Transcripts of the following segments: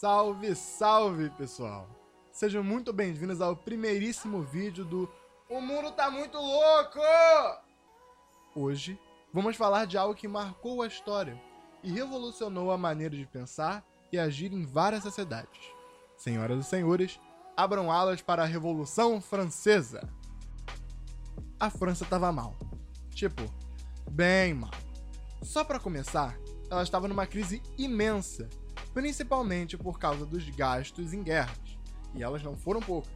Salve, salve, pessoal! Sejam muito bem-vindos ao primeiríssimo vídeo do O Mundo Tá Muito Louco! Hoje, vamos falar de algo que marcou a história e revolucionou a maneira de pensar e agir em várias sociedades. Senhoras e senhores, abram alas para a Revolução Francesa! A França tava mal. Tipo, bem mal. Só para começar, ela estava numa crise imensa principalmente por causa dos gastos em guerras, e elas não foram poucas,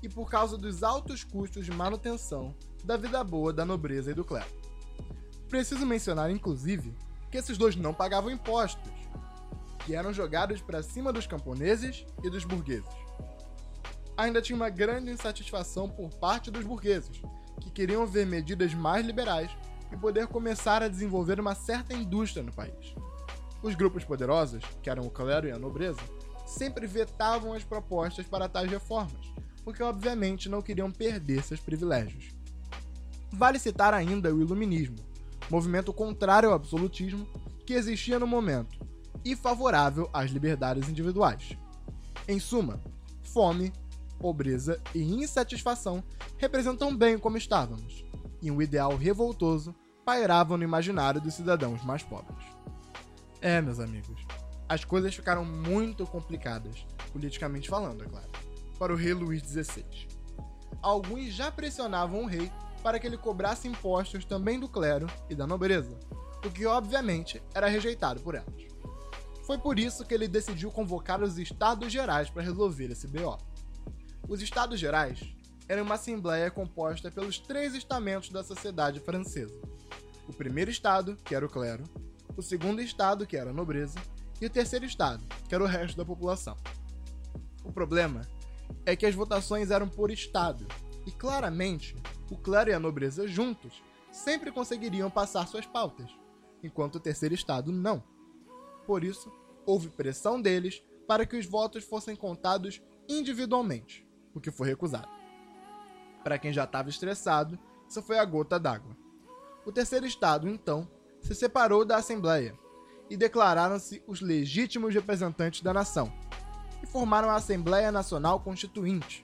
e por causa dos altos custos de manutenção da vida boa da nobreza e do clero. Preciso mencionar, inclusive, que esses dois não pagavam impostos, que eram jogados para cima dos camponeses e dos burgueses. Ainda tinha uma grande insatisfação por parte dos burgueses, que queriam ver medidas mais liberais e poder começar a desenvolver uma certa indústria no país. Os grupos poderosos, que eram o clero e a nobreza, sempre vetavam as propostas para tais reformas, porque obviamente não queriam perder seus privilégios. Vale citar ainda o Iluminismo, movimento contrário ao absolutismo que existia no momento e favorável às liberdades individuais. Em suma, fome, pobreza e insatisfação representam bem como estávamos, e um ideal revoltoso pairava no imaginário dos cidadãos mais pobres. É, meus amigos, as coisas ficaram muito complicadas, politicamente falando, é claro, para o rei Luís XVI. Alguns já pressionavam o rei para que ele cobrasse impostos também do clero e da nobreza, o que obviamente era rejeitado por elas. Foi por isso que ele decidiu convocar os Estados Gerais para resolver esse BO. Os Estados Gerais eram uma assembleia composta pelos três estamentos da sociedade francesa. O primeiro estado, que era o clero, o segundo estado, que era a nobreza, e o terceiro estado, que era o resto da população. O problema é que as votações eram por estado, e claramente o clero e a nobreza juntos sempre conseguiriam passar suas pautas, enquanto o terceiro estado não. Por isso, houve pressão deles para que os votos fossem contados individualmente, o que foi recusado. Para quem já estava estressado, isso foi a gota d'água. O terceiro estado, então, se separou da Assembleia e declararam-se os legítimos representantes da nação e formaram a Assembleia Nacional Constituinte.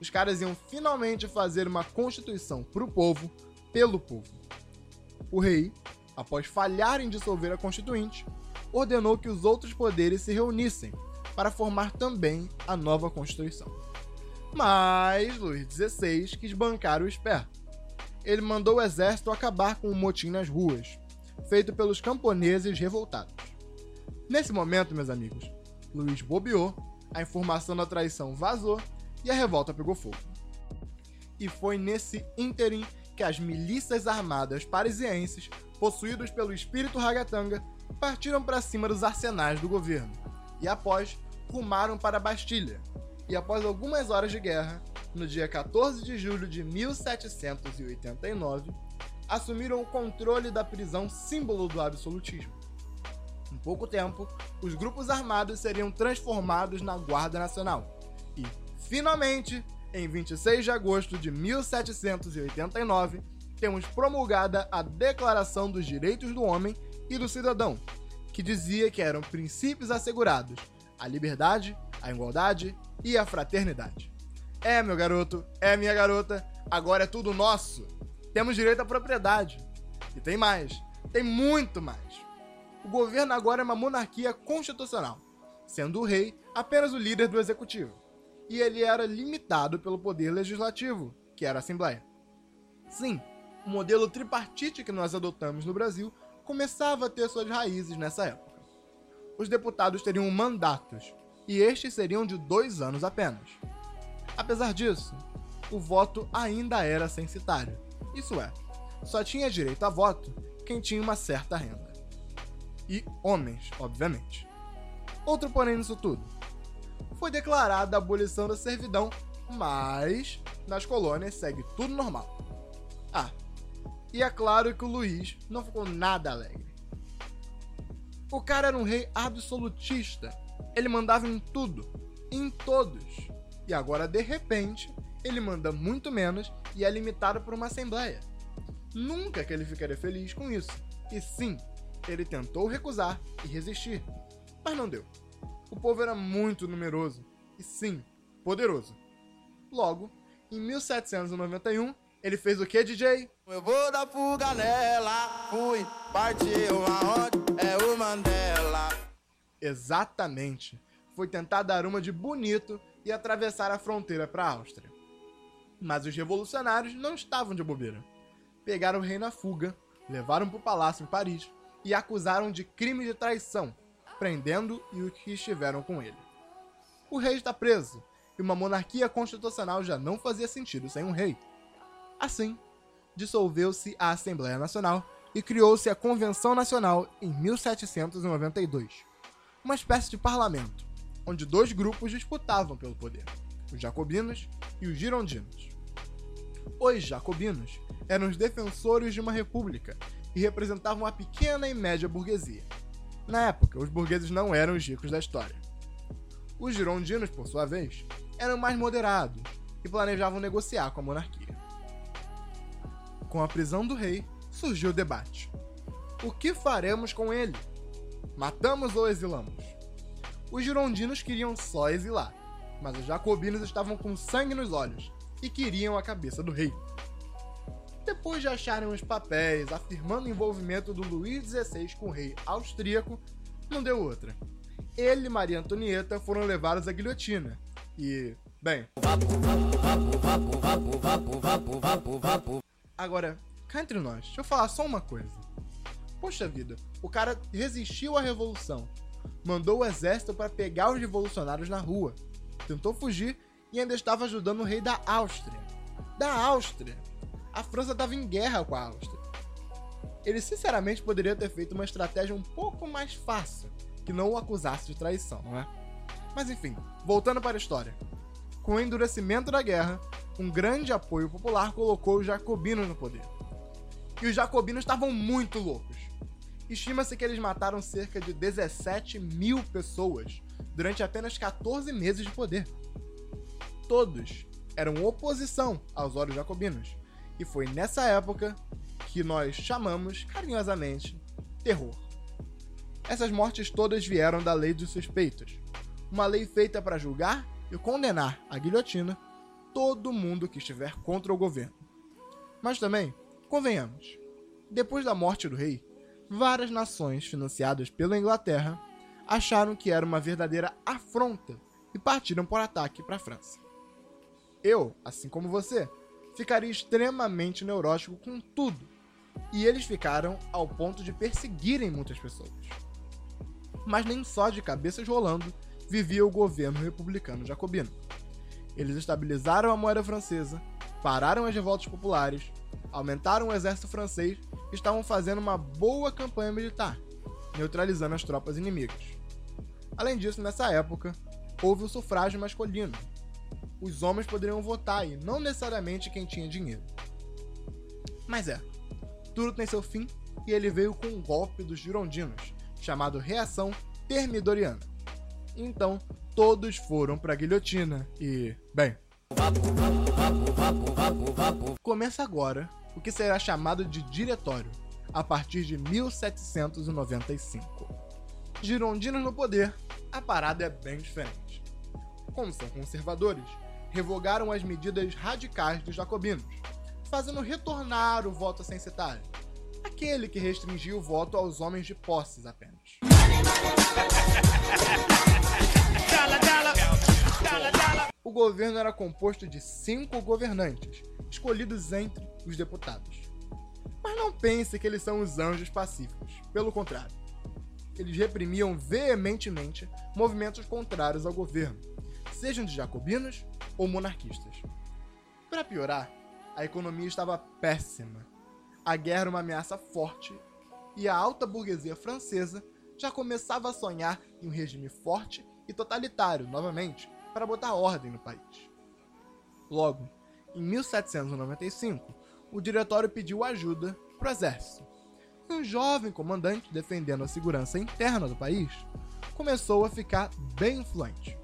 Os caras iam finalmente fazer uma constituição para o povo, pelo povo. O rei, após falhar em dissolver a Constituinte, ordenou que os outros poderes se reunissem para formar também a nova Constituição. Mas Luís XVI quis bancar o esperto. Ele mandou o exército acabar com o motim nas ruas, feito pelos camponeses revoltados. Nesse momento, meus amigos, Luiz bobeou, a informação da traição vazou e a revolta pegou fogo. E foi nesse ínterim que as milícias armadas parisienses, possuídos pelo espírito ragatanga, partiram para cima dos arsenais do governo e após rumaram para a Bastilha. E após algumas horas de guerra, no dia 14 de julho de 1789, assumiram o controle da prisão símbolo do absolutismo. Em pouco tempo, os grupos armados seriam transformados na Guarda Nacional. E, finalmente, em 26 de agosto de 1789, temos promulgada a Declaração dos Direitos do Homem e do Cidadão, que dizia que eram princípios assegurados a liberdade, a igualdade e a fraternidade. É, meu garoto, é minha garota, agora é tudo nosso temos direito à propriedade. E tem mais, tem muito mais. O governo agora é uma monarquia constitucional, sendo o rei apenas o líder do executivo. E ele era limitado pelo poder legislativo, que era a Assembleia. Sim, o modelo tripartite que nós adotamos no Brasil começava a ter suas raízes nessa época. Os deputados teriam mandatos, e estes seriam de dois anos apenas. Apesar disso, o voto ainda era censitário isso é, só tinha direito a voto quem tinha uma certa renda. E homens, obviamente. Outro porém nisso tudo. Foi declarada a abolição da servidão, mas nas colônias segue tudo normal. Ah, e é claro que o Luiz não ficou nada alegre. O cara era um rei absolutista. Ele mandava em tudo, em todos. E agora, de repente, ele manda muito menos e é limitado por uma assembleia. Nunca que ele ficaria feliz com isso. E sim, ele tentou recusar e resistir, mas não deu. o povo era muito numeroso e, sim, poderoso. Logo, em 1791, ele fez o que, DJ? Eu vou dar fuga nela, fui, partiu aonde é o Mandela. Exatamente. Foi tentar dar uma de bonito e atravessar a fronteira para a Áustria. Mas os revolucionários não estavam de bobeira. Pegaram o rei na fuga, levaram para o palácio em Paris e acusaram de crime de traição, prendendo e os que estiveram com ele. O rei está preso e uma monarquia constitucional já não fazia sentido sem um rei. Assim, dissolveu-se a Assembleia Nacional e criou-se a Convenção Nacional em 1792, uma espécie de parlamento, onde dois grupos disputavam pelo poder, os jacobinos e os girondinos. Os jacobinos eram os defensores de uma república e representavam a pequena e média burguesia. Na época, os burgueses não eram os ricos da história. Os girondinos, por sua vez, eram mais moderados e planejavam negociar com a monarquia. Com a prisão do rei, surgiu o debate. O que faremos com ele? Matamos ou exilamos? Os girondinos queriam só exilar, mas os jacobinos estavam com sangue nos olhos e queriam a cabeça do rei. Depois de acharem os papéis afirmando o envolvimento do Luís XVI com o rei austríaco, não deu outra. Ele e Maria Antonieta foram levados à guilhotina. E, bem. Agora, cá entre nós, deixa eu falar só uma coisa. Poxa vida, o cara resistiu à revolução, mandou o exército para pegar os revolucionários na rua, tentou fugir e ainda estava ajudando o rei da Áustria. Da Áustria! A França estava em guerra com a Áustria. Ele sinceramente poderia ter feito uma estratégia um pouco mais fácil, que não o acusasse de traição, não é? Mas enfim, voltando para a história. Com o endurecimento da guerra, um grande apoio popular colocou os jacobinos no poder. E os jacobinos estavam muito loucos. Estima-se que eles mataram cerca de 17 mil pessoas durante apenas 14 meses de poder. Todos eram oposição aos olhos jacobinos, e foi nessa época que nós chamamos carinhosamente terror. Essas mortes todas vieram da lei dos suspeitos, uma lei feita para julgar e condenar à guilhotina todo mundo que estiver contra o governo. Mas também, convenhamos, depois da morte do rei, várias nações financiadas pela Inglaterra acharam que era uma verdadeira afronta e partiram por ataque para a França. Eu, assim como você, ficaria extremamente neurótico com tudo. E eles ficaram ao ponto de perseguirem muitas pessoas. Mas nem só de cabeças rolando vivia o governo republicano jacobino. Eles estabilizaram a moeda francesa, pararam as revoltas populares, aumentaram o exército francês estavam fazendo uma boa campanha militar, neutralizando as tropas inimigas. Além disso, nessa época, houve o sufrágio masculino, os homens poderiam votar e não necessariamente quem tinha dinheiro. Mas é, tudo tem seu fim e ele veio com um golpe dos girondinos, chamado Reação Termidoriana. Então, todos foram para a guilhotina e, bem, começa agora o que será chamado de diretório, a partir de 1795. Girondinos no poder, a parada é bem diferente. Como são conservadores, revogaram as medidas radicais dos jacobinos, fazendo retornar o voto censitário, aquele que restringia o voto aos homens de posses apenas. O governo era composto de cinco governantes, escolhidos entre os deputados. Mas não pense que eles são os anjos pacíficos, pelo contrário. Eles reprimiam veementemente movimentos contrários ao governo, sejam de jacobinos ou monarquistas. Para piorar, a economia estava péssima. A guerra era uma ameaça forte e a alta burguesia francesa já começava a sonhar em um regime forte e totalitário novamente para botar ordem no país. Logo, em 1795, o diretório pediu ajuda para o exército. E um jovem comandante defendendo a segurança interna do país começou a ficar bem influente.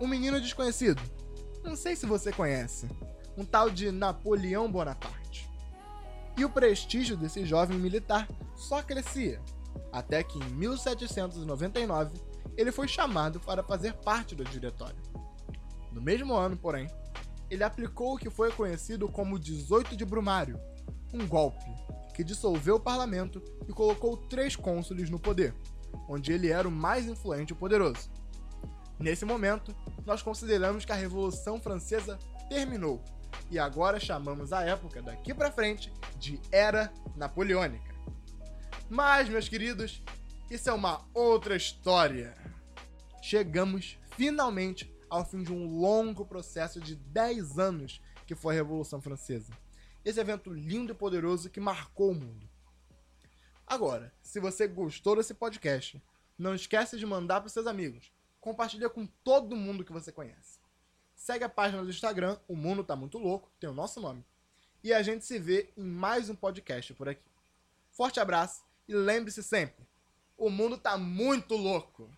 Um menino desconhecido, não sei se você conhece, um tal de Napoleão Bonaparte. E o prestígio desse jovem militar só crescia, até que em 1799 ele foi chamado para fazer parte do diretório. No mesmo ano, porém, ele aplicou o que foi conhecido como 18 de Brumário, um golpe que dissolveu o parlamento e colocou três cônsules no poder, onde ele era o mais influente e poderoso. Nesse momento, nós consideramos que a Revolução Francesa terminou e agora chamamos a época daqui para frente de Era Napoleônica. Mas, meus queridos, isso é uma outra história. Chegamos finalmente ao fim de um longo processo de 10 anos que foi a Revolução Francesa. Esse evento lindo e poderoso que marcou o mundo. Agora, se você gostou desse podcast, não esqueça de mandar para seus amigos. Compartilha com todo mundo que você conhece. Segue a página do Instagram, O Mundo Tá Muito Louco, tem o nosso nome. E a gente se vê em mais um podcast por aqui. Forte abraço e lembre-se sempre: o mundo tá muito louco!